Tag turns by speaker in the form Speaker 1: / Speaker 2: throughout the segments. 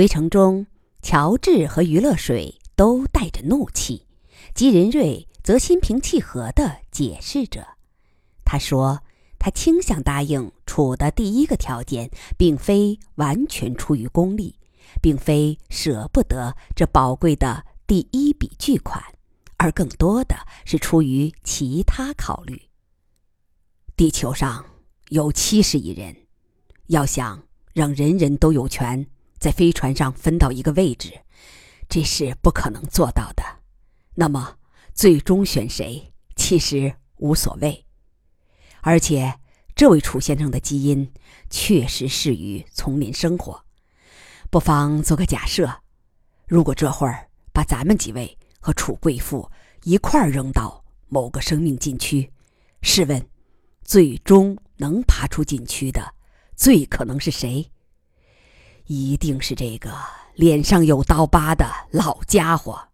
Speaker 1: 回城中，乔治和余乐水都带着怒气，姬仁瑞则心平气和地解释着。他说：“他倾向答应楚的第一个条件，并非完全出于功利，并非舍不得这宝贵的第一笔巨款，而更多的是出于其他考虑。地球上有七十亿人，要想让人人都有权。”在飞船上分到一个位置，这是不可能做到的。那么，最终选谁其实无所谓。而且，这位楚先生的基因确实适于丛林生活。不妨做个假设：如果这会儿把咱们几位和楚贵妇一块儿扔到某个生命禁区，试问，最终能爬出禁区的，最可能是谁？一定是这个脸上有刀疤的老家伙，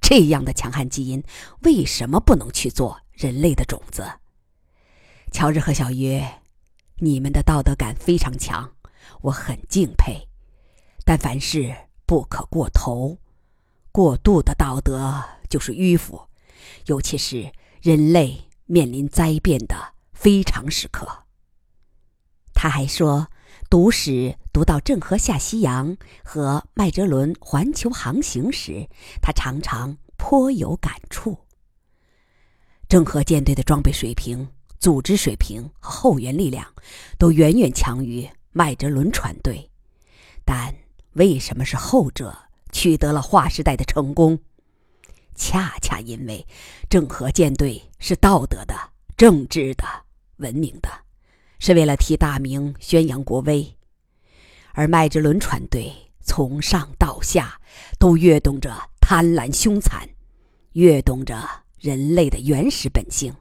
Speaker 1: 这样的强悍基因为什么不能去做人类的种子？乔治和小约，你们的道德感非常强，我很敬佩。但凡事不可过头，过度的道德就是迂腐，尤其是人类面临灾变的非常时刻。他还说。读史读到郑和下西洋和麦哲伦环球航行时，他常常颇有感触。郑和舰队的装备水平、组织水平和后援力量都远远强于麦哲伦船队，但为什么是后者取得了划时代的成功？恰恰因为郑和舰队是道德的、正直的、文明的。是为了替大明宣扬国威，而麦哲伦船队从上到下都跃动着贪婪凶残，跃动着人类的原始本性。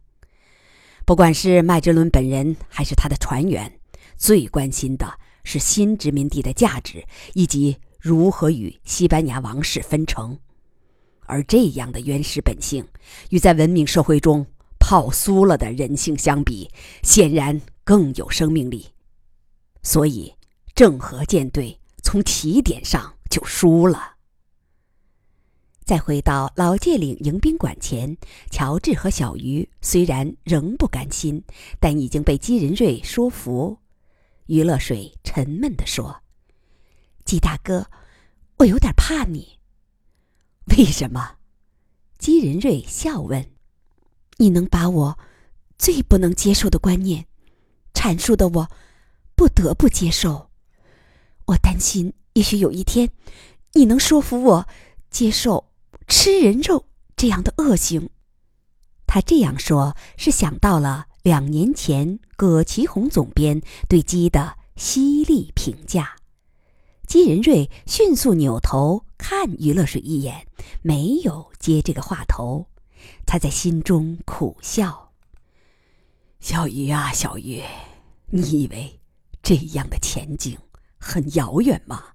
Speaker 1: 不管是麦哲伦本人还是他的船员，最关心的是新殖民地的价值以及如何与西班牙王室分成。而这样的原始本性，与在文明社会中泡酥了的人性相比，显然。更有生命力，所以郑和舰队从起点上就输了。再回到老界岭迎宾馆前，乔治和小鱼虽然仍不甘心，但已经被姬仁瑞说服。余乐水沉闷地说：“姬大哥，我有点怕你。
Speaker 2: 为什么？”
Speaker 1: 姬仁瑞笑问：“
Speaker 2: 你能把我最不能接受的观念？”阐述的我，不得不接受。我担心，也许有一天，你能说服我接受吃人肉这样的恶行。
Speaker 1: 他这样说，是想到了两年前葛其红总编对鸡的犀利评价。姬仁瑞迅速扭头看余乐水一眼，没有接这个话头。他在心中苦笑。
Speaker 2: 小鱼啊，小鱼，你以为这样的前景很遥远吗？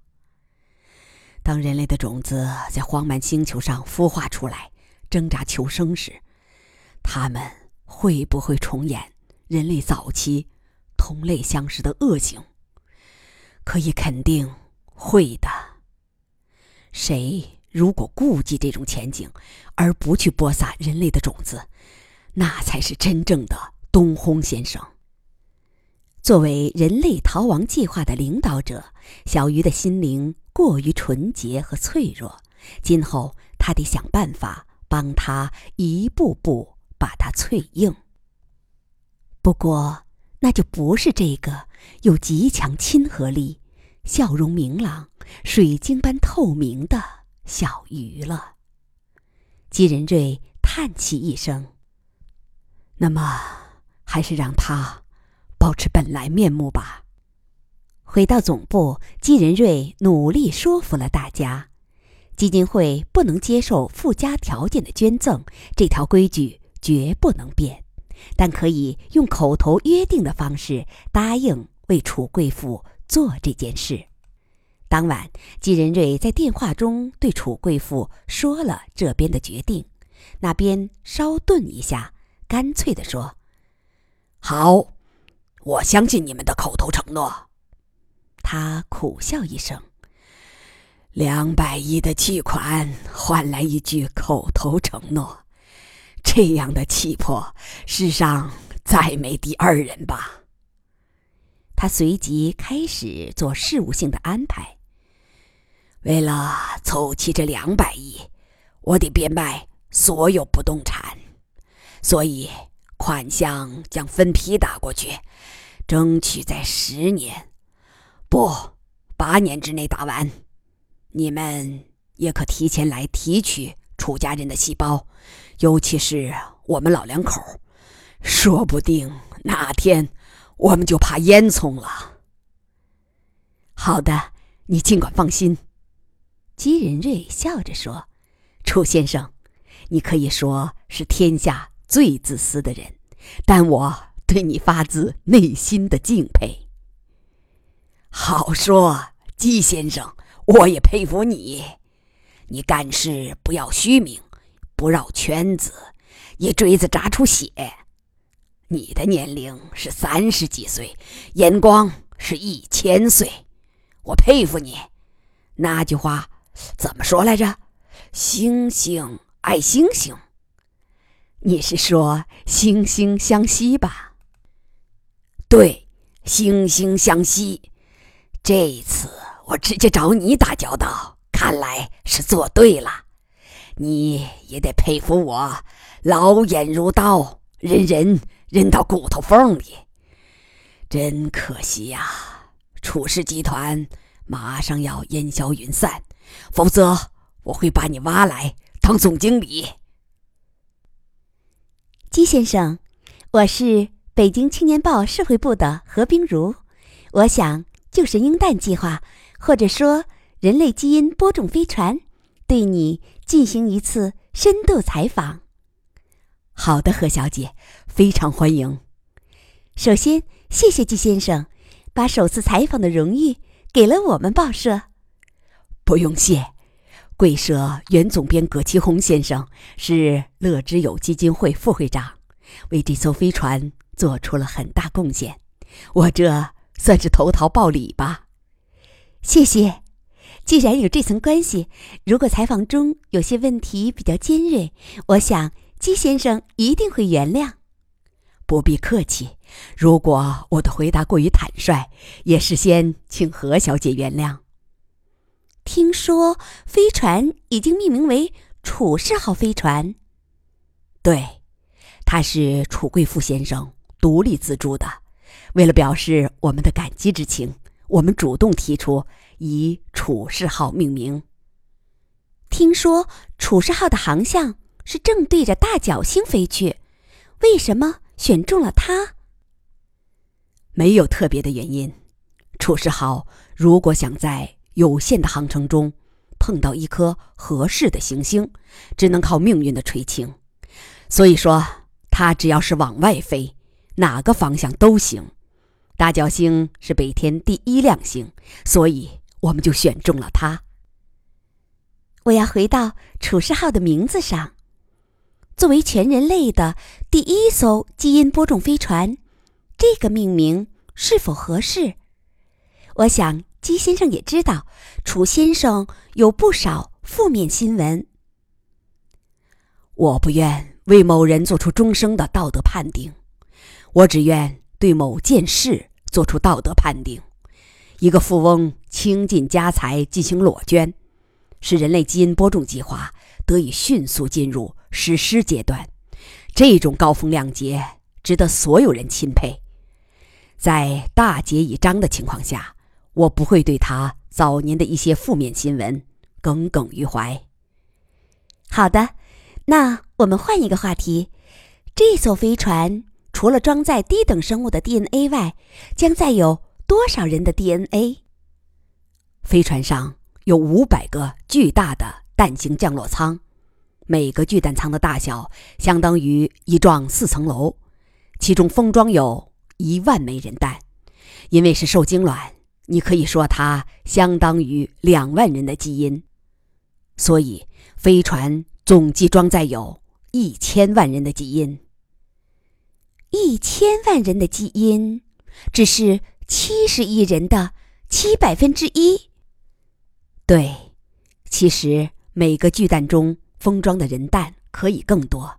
Speaker 2: 当人类的种子在荒蛮星球上孵化出来，挣扎求生时，他们会不会重演人类早期同类相食的恶行？可以肯定会的。谁如果顾忌这种前景，而不去播撒人类的种子，那才是真正的。东轰先生，
Speaker 1: 作为人类逃亡计划的领导者，小鱼的心灵过于纯洁和脆弱。今后他得想办法帮他一步步把它淬硬。不过，那就不是这个有极强亲和力、笑容明朗、水晶般透明的小鱼了。姬仁瑞叹气一声：“
Speaker 2: 那么。”还是让他保持本来面目吧。
Speaker 1: 回到总部，姬仁瑞努力说服了大家：基金会不能接受附加条件的捐赠，这条规矩绝不能变。但可以用口头约定的方式答应为楚贵妇做这件事。当晚，姬仁瑞在电话中对楚贵妇说了这边的决定，那边稍顿一下，干脆地说。
Speaker 3: 好，我相信你们的口头承诺。
Speaker 1: 他苦笑一声：“
Speaker 3: 两百亿的巨款换来一句口头承诺，这样的气魄，世上再没第二人吧。
Speaker 1: 他随即开始做事务性的安排。
Speaker 3: 为了凑齐这两百亿，我得变卖所有不动产，所以款项将分批打过去，争取在十年，不，八年之内打完。你们也可提前来提取楚家人的细胞，尤其是我们老两口，说不定哪天我们就怕烟囱了。
Speaker 1: 好的，你尽管放心。姬仁瑞笑着说：“楚先生，你可以说是天下最自私的人，但我对你发自内心的敬佩。”
Speaker 3: 好说，季先生。我也佩服你，你干事不要虚名，不绕圈子，一锥子扎出血。你的年龄是三十几岁，眼光是一千岁，我佩服你。那句话怎么说来着？星星爱星星。
Speaker 1: 你是说惺惺相惜吧？
Speaker 3: 对，惺惺相惜。这一次。我直接找你打交道，看来是做对了。你也得佩服我，老眼如刀，人人忍到骨头缝里。真可惜呀，楚氏集团马上要烟消云散，否则我会把你挖来当总经理。
Speaker 1: 姬先生，我是北京青年报社会部的何冰如，我想就是鹰蛋计划。或者说，人类基因播种飞船对你进行一次深度采访。
Speaker 2: 好的，何小姐，非常欢迎。
Speaker 1: 首先，谢谢季先生把首次采访的荣誉给了我们报社。
Speaker 2: 不用谢，贵社原总编葛其红先生是乐之友基金会副会长，为这艘飞船做出了很大贡献。我这算是投桃报李吧。
Speaker 1: 谢谢。既然有这层关系，如果采访中有些问题比较尖锐，我想姬先生一定会原谅。
Speaker 2: 不必客气。如果我的回答过于坦率，也事先请何小姐原谅。
Speaker 1: 听说飞船已经命名为“楚氏号”飞船。
Speaker 2: 对，它是楚贵妇先生独立资助的。为了表示我们的感激之情。我们主动提出以“楚氏号”命名。
Speaker 1: 听说“楚氏号”的航向是正对着大角星飞去，为什么选中了它？
Speaker 2: 没有特别的原因。“楚氏号”如果想在有限的航程中碰到一颗合适的行星，只能靠命运的垂青。所以说，它只要是往外飞，哪个方向都行。大角星是北天第一亮星，所以我们就选中了它。
Speaker 1: 我要回到“楚氏号”的名字上，作为全人类的第一艘基因播种飞船，这个命名是否合适？我想姬先生也知道，楚先生有不少负面新闻。
Speaker 2: 我不愿为某人做出终生的道德判定，我只愿对某件事。做出道德判定，一个富翁倾尽家财进行裸捐，使人类基因播种计划得以迅速进入实施阶段。这种高风亮节值得所有人钦佩。在大节已彰的情况下，我不会对他早年的一些负面新闻耿耿于怀。
Speaker 1: 好的，那我们换一个话题。这艘飞船。除了装载低等生物的 DNA 外，将载有多少人的 DNA？
Speaker 2: 飞船上有五百个巨大的弹型降落舱，每个巨弹舱的大小相当于一幢四层楼，其中封装有一万枚人弹。因为是受精卵，你可以说它相当于两万人的基因，所以飞船总计装载有一千万人的基因。
Speaker 1: 一千万人的基因，只是七十亿人的七百分之一。
Speaker 2: 对，
Speaker 1: 其实每个巨蛋中封装的人蛋可以更多，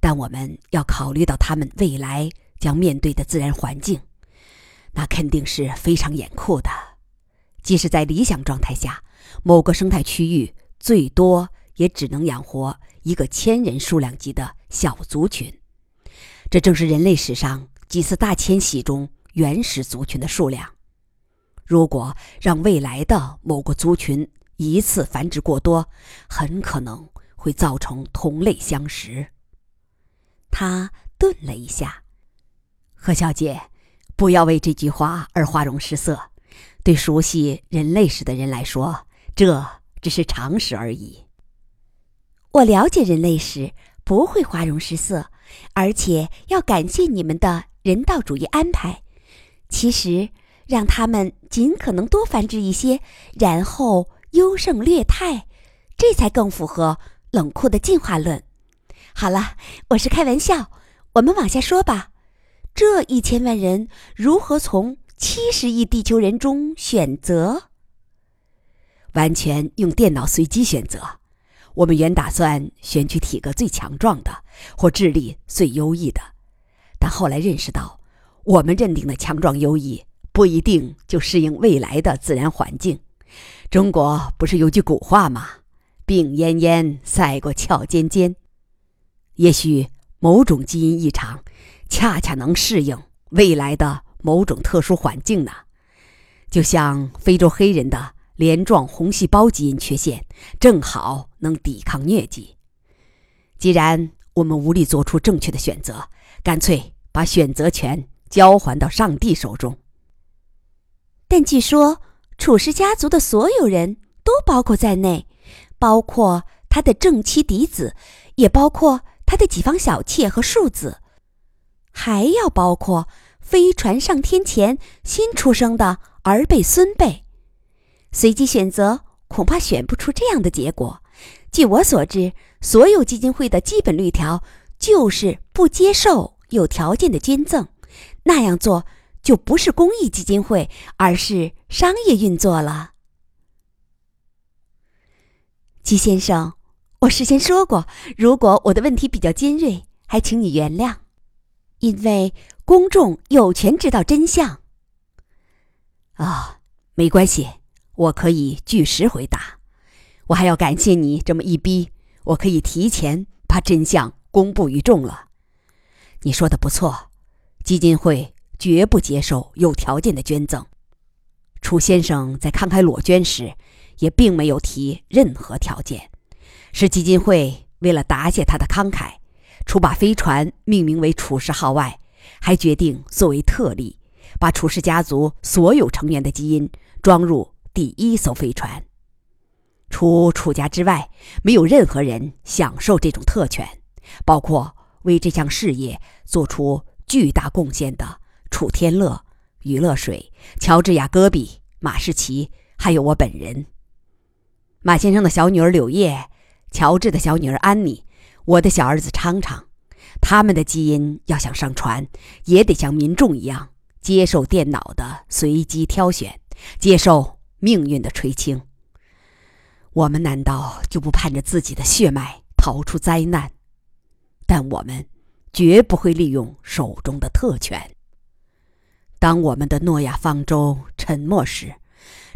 Speaker 1: 但我们要考虑到他们未来将面对的自然环境，那肯定是非常严酷的。即使在理想状态下，某个生态区域最多也只能养活一个千人数量级的小族群。这正是人类史上几次大迁徙中原始族群的数量。如果让未来的某个族群一次繁殖过多，很可能会造成同类相食。他顿了一下，何小姐，不要为这句话而花容失色。对熟悉人类史的人来说，这只是常识而已。
Speaker 4: 我了解人类史，不会花容失色，而且要感谢你们的人道主义安排。其实，让他们尽可能多繁殖一些，然后优胜劣汰，这才更符合冷酷的进化论。好了，我是开玩笑，我们往下说吧。这一千万人如何从？七十亿地球人中选择，
Speaker 1: 完全用电脑随机选择。我们原打算选取体格最强壮的或智力最优异的，但后来认识到，我们认定的强壮优异不一定就适应未来的自然环境。中国不是有句古话吗？“病恹恹赛过俏尖尖。”也许某种基因异常，恰恰能适应未来的。某种特殊环境呢，就像非洲黑人的镰状红细胞基因缺陷，正好能抵抗疟疾。既然我们无力做出正确的选择，干脆把选择权交还到上帝手中。
Speaker 4: 但据说楚氏家族的所有人都包括在内，包括他的正妻嫡子，也包括他的几房小妾和庶子，还要包括。飞船上天前新出生的儿辈孙辈，随机选择恐怕选不出这样的结果。据我所知，所有基金会的基本律条就是不接受有条件的捐赠，那样做就不是公益基金会，而是商业运作了。季先生，我事先说过，如果我的问题比较尖锐，还请你原谅，因为。公众有权知道真相。
Speaker 1: 啊，没关系，我可以据实回答。我还要感谢你这么一逼，我可以提前把真相公布于众了。你说的不错，基金会绝不接受有条件的捐赠。楚先生在慷慨裸捐时，也并没有提任何条件，是基金会为了答谢他的慷慨，除把飞船命名为“楚氏号”外。还决定作为特例，把楚氏家族所有成员的基因装入第一艘飞船。除楚家之外，没有任何人享受这种特权，包括为这项事业做出巨大贡献的楚天乐、余乐水、乔治亚戈比、马士奇，还有我本人。马先生的小女儿柳叶，乔治的小女儿安妮，我的小儿子昌昌。他们的基因要想上传，也得像民众一样接受电脑的随机挑选，接受命运的垂青。我们难道就不盼着自己的血脉逃出灾难？但我们绝不会利用手中的特权。当我们的诺亚方舟沉没时，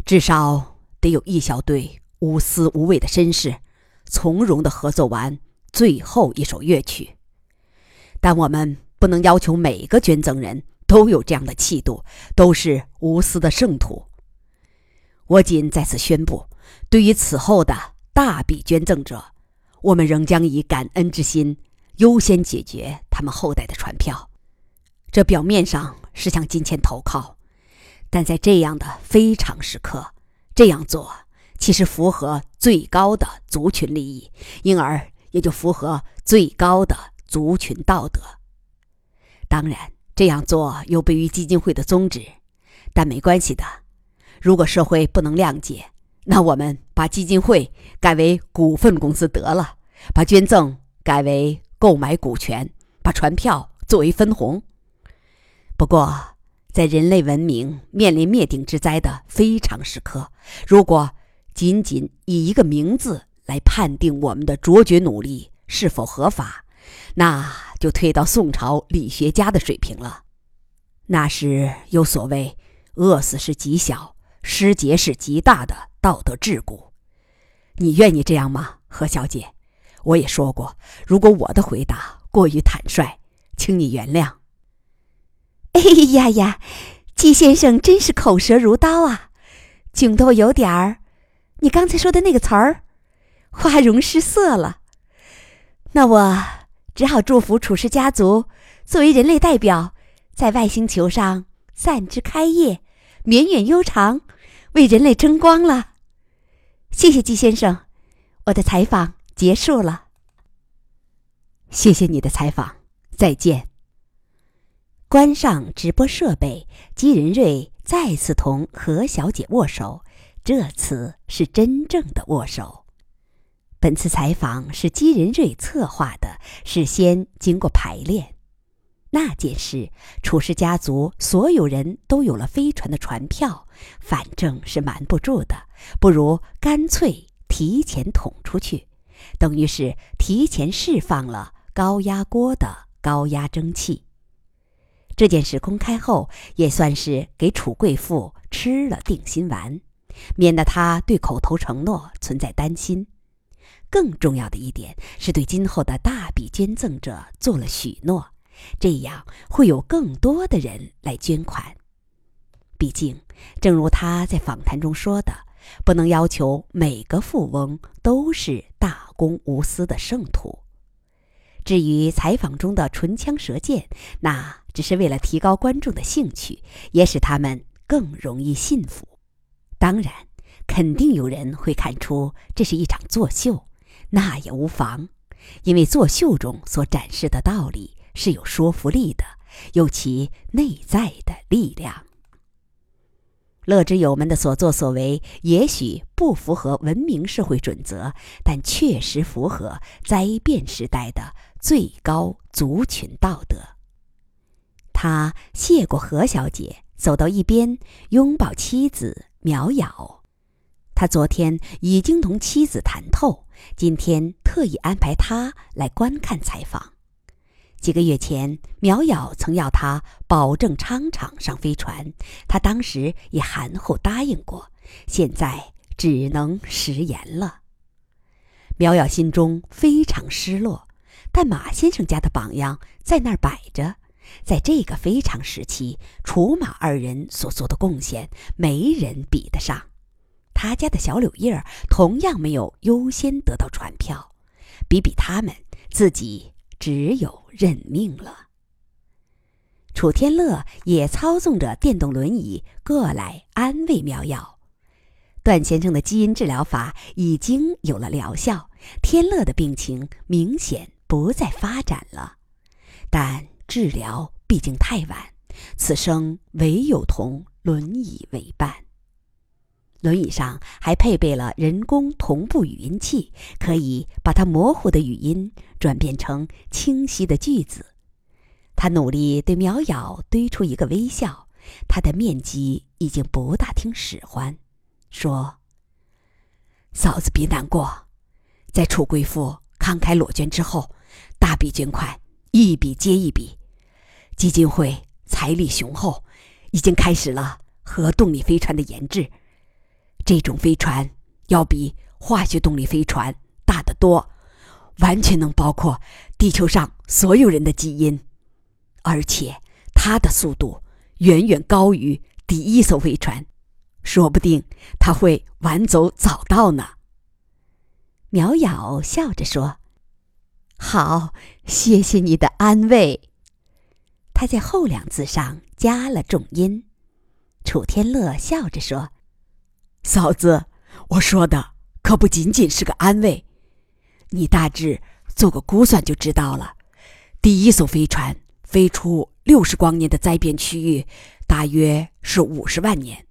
Speaker 1: 至少得有一小队无私无畏的绅士，从容地合作完最后一首乐曲。但我们不能要求每个捐赠人都有这样的气度，都是无私的圣徒。我仅在此宣布，对于此后的大笔捐赠者，我们仍将以感恩之心优先解决他们后代的传票。这表面上是向金钱投靠，但在这样的非常时刻，这样做其实符合最高的族群利益，因而也就符合最高的。族群道德，当然这样做有悖于基金会的宗旨，但没关系的。如果社会不能谅解，那我们把基金会改为股份公司得了，把捐赠改为购买股权，把船票作为分红。不过，在人类文明面临灭顶之灾的非常时刻，如果
Speaker 2: 仅仅以一个名字来判定我们的卓绝努力是否合法，那就退到宋朝理学家的水平了。那时有所谓“饿死是极小，失节是极大的”道德桎梏。你愿意这样吗，何小姐？我也说过，如果我的回答过于坦率，请你原谅。
Speaker 4: 哎呀呀，季先生真是口舌如刀啊，窘得我有点儿。你刚才说的那个词儿，花容失色了。那我只好祝福楚氏家族作为人类代表，在外星球上散枝开叶，绵远悠长，为人类争光了。谢谢季先生，我的采访结束了。
Speaker 2: 谢谢你的采访，再见。关上直播设备，姬仁瑞再次同何小姐握手，这次是真正的握手。本次采访是姬仁瑞策划的，事先经过排练。那件事，楚氏家族所有人都有了飞船的船票，反正是瞒不住的，不如干脆提前捅出去，等于是提前释放了高压锅的高压蒸汽。这件事公开后，也算是给楚贵妇吃了定心丸，免得她对口头承诺存在担心。更重要的一点是对今后的大笔捐赠者做了许诺，这样会有更多的人来捐款。毕竟，正如他在访谈中说的，不能要求每个富翁都是大公无私的圣徒。至于采访中的唇枪舌剑，那……只是为了提高观众的兴趣，也使他们更容易信服。当然，肯定有人会看出这是一场作秀，那也无妨，因为作秀中所展示的道理是有说服力的，有其内在的力量。乐之友们的所作所为也许不符合文明社会准则，但确实符合灾变时代的最高族群道德。他谢过何小姐，走到一边拥抱妻子苗瑶。他昨天已经同妻子谈透，今天特意安排他来观看采访。几个月前，苗瑶曾要他保证昌昌上飞船，他当时也含糊答应过，现在只能食言了。苗瑶心中非常失落，但马先生家的榜样在那儿摆着。在这个非常时期，楚马二人所做的贡献，没人比得上。他家的小柳叶儿同样没有优先得到船票，比比他们，自己只有认命了。楚天乐也操纵着电动轮椅过来安慰苗药。段先生的基因治疗法已经有了疗效，天乐的病情明显不再发展了，但。治疗毕竟太晚，此生唯有同轮椅为伴。轮椅上还配备了人工同步语音器，可以把它模糊的语音转变成清晰的句子。他努力对苗瑶堆出一个微笑，他的面积已经不大听使唤，说：“嫂子别难过，在楚贵妇慷慨裸捐之后，大笔捐款一笔接一笔。”基金会财力雄厚，已经开始了核动力飞船的研制。这种飞船要比化学动力飞船大得多，完全能包括地球上所有人的基因，而且它的速度远远高于第一艘飞船，说不定它会晚走早到呢。苗瑶笑着说：“好，谢谢你的安慰。”他在后两字上加了重音。楚天乐笑着说：“嫂子，我说的可不仅仅是个安慰，你大致做个估算就知道了。第一艘飞船飞出六十光年的灾变区域，大约是五十万年。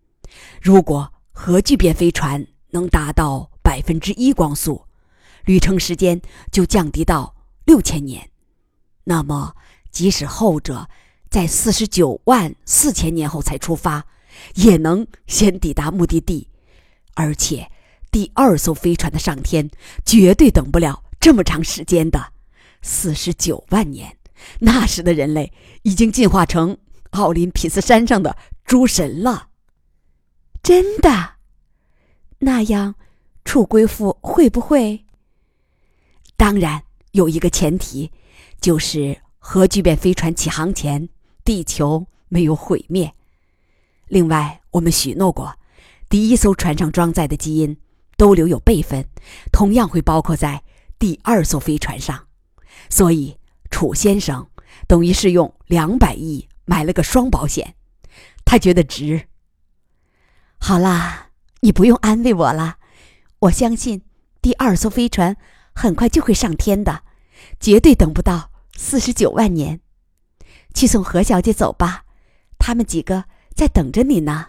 Speaker 2: 如果核聚变飞船能达到百分之一光速，旅程时间就降低到六千年。那么。”即使后者在四十九万四千年后才出发，也能先抵达目的地，而且第二艘飞船的上天，绝对等不了这么长时间的，四十九万年。那时的人类已经进化成奥林匹斯山上的诸神了。
Speaker 4: 真的？那样，楚贵妇会不会？
Speaker 2: 当然，有一个前提，就是核聚变飞船起航前，地球没有毁灭。另外，我们许诺过，第一艘船上装载的基因都留有备份，同样会包括在第二艘飞船上。所以，楚先生等于是用两百亿买了个双保险，他觉得值。
Speaker 4: 好啦，你不用安慰我了，我相信第二艘飞船。很快就会上天的，绝对等不到四十九万年。去送何小姐走吧，他们几个在等着你呢。